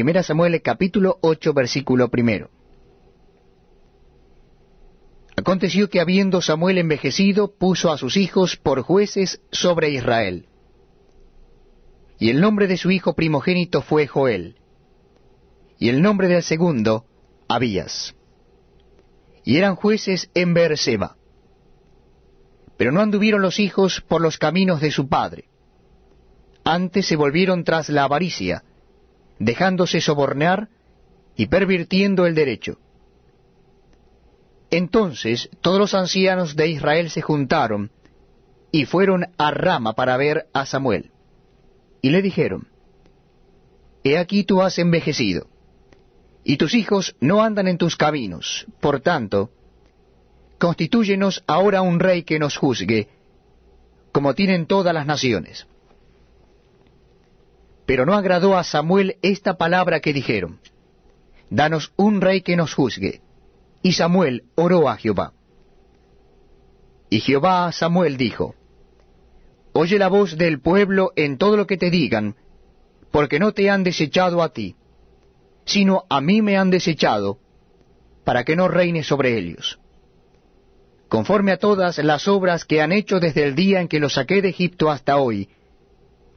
1 Samuel capítulo 8 versículo primero. Aconteció que habiendo Samuel envejecido, puso a sus hijos por jueces sobre Israel. Y el nombre de su hijo primogénito fue Joel, y el nombre del segundo, Abías. Y eran jueces en Beerseba. Pero no anduvieron los hijos por los caminos de su padre. Antes se volvieron tras la avaricia, dejándose sobornar y pervirtiendo el derecho. Entonces todos los ancianos de Israel se juntaron y fueron a Rama para ver a Samuel. Y le dijeron, He aquí tú has envejecido, y tus hijos no andan en tus caminos, por tanto, constitúyenos ahora un rey que nos juzgue, como tienen todas las naciones. Pero no agradó a Samuel esta palabra que dijeron, Danos un rey que nos juzgue. Y Samuel oró a Jehová. Y Jehová a Samuel dijo, Oye la voz del pueblo en todo lo que te digan, porque no te han desechado a ti, sino a mí me han desechado, para que no reine sobre ellos. Conforme a todas las obras que han hecho desde el día en que los saqué de Egipto hasta hoy,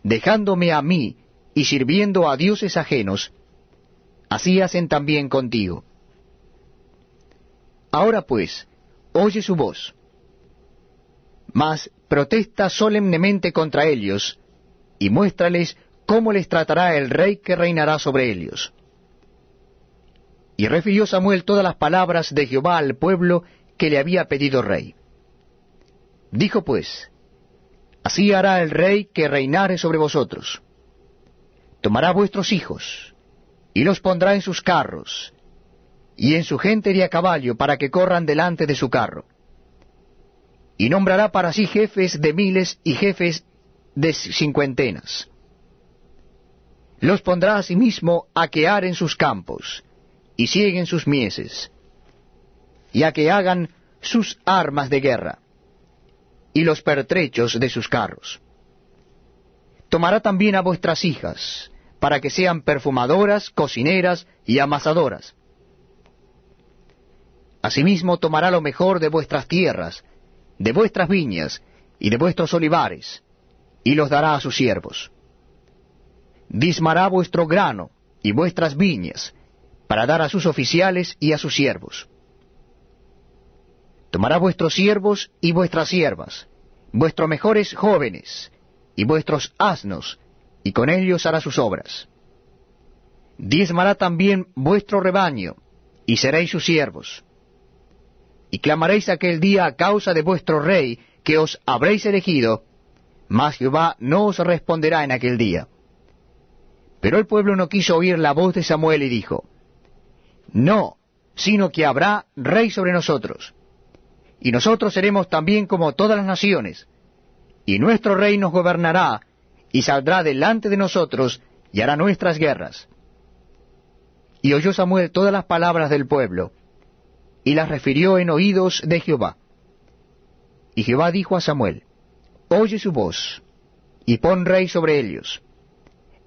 dejándome a mí y sirviendo a dioses ajenos, así hacen también contigo. Ahora pues, oye su voz, mas protesta solemnemente contra ellos, y muéstrales cómo les tratará el rey que reinará sobre ellos. Y refirió Samuel todas las palabras de Jehová al pueblo que le había pedido rey. Dijo pues, Así hará el rey que reinare sobre vosotros tomará vuestros hijos, y los pondrá en sus carros, y en su gente de a caballo, para que corran delante de su carro. Y nombrará para sí jefes de miles y jefes de cincuentenas. Los pondrá asimismo a que aren sus campos, y sieguen sus mieses, y a que hagan sus armas de guerra, y los pertrechos de sus carros. Tomará también a vuestras hijas, para que sean perfumadoras, cocineras y amasadoras. Asimismo tomará lo mejor de vuestras tierras, de vuestras viñas y de vuestros olivares, y los dará a sus siervos. Dismará vuestro grano y vuestras viñas, para dar a sus oficiales y a sus siervos. Tomará vuestros siervos y vuestras siervas, vuestros mejores jóvenes, y vuestros asnos, y con ellos hará sus obras. Diezmará también vuestro rebaño, y seréis sus siervos. Y clamaréis aquel día a causa de vuestro rey, que os habréis elegido, mas Jehová no os responderá en aquel día. Pero el pueblo no quiso oír la voz de Samuel y dijo, No, sino que habrá rey sobre nosotros. Y nosotros seremos también como todas las naciones, y nuestro rey nos gobernará, y saldrá delante de nosotros y hará nuestras guerras. Y oyó Samuel todas las palabras del pueblo, y las refirió en oídos de Jehová. Y Jehová dijo a Samuel, Oye su voz, y pon rey sobre ellos.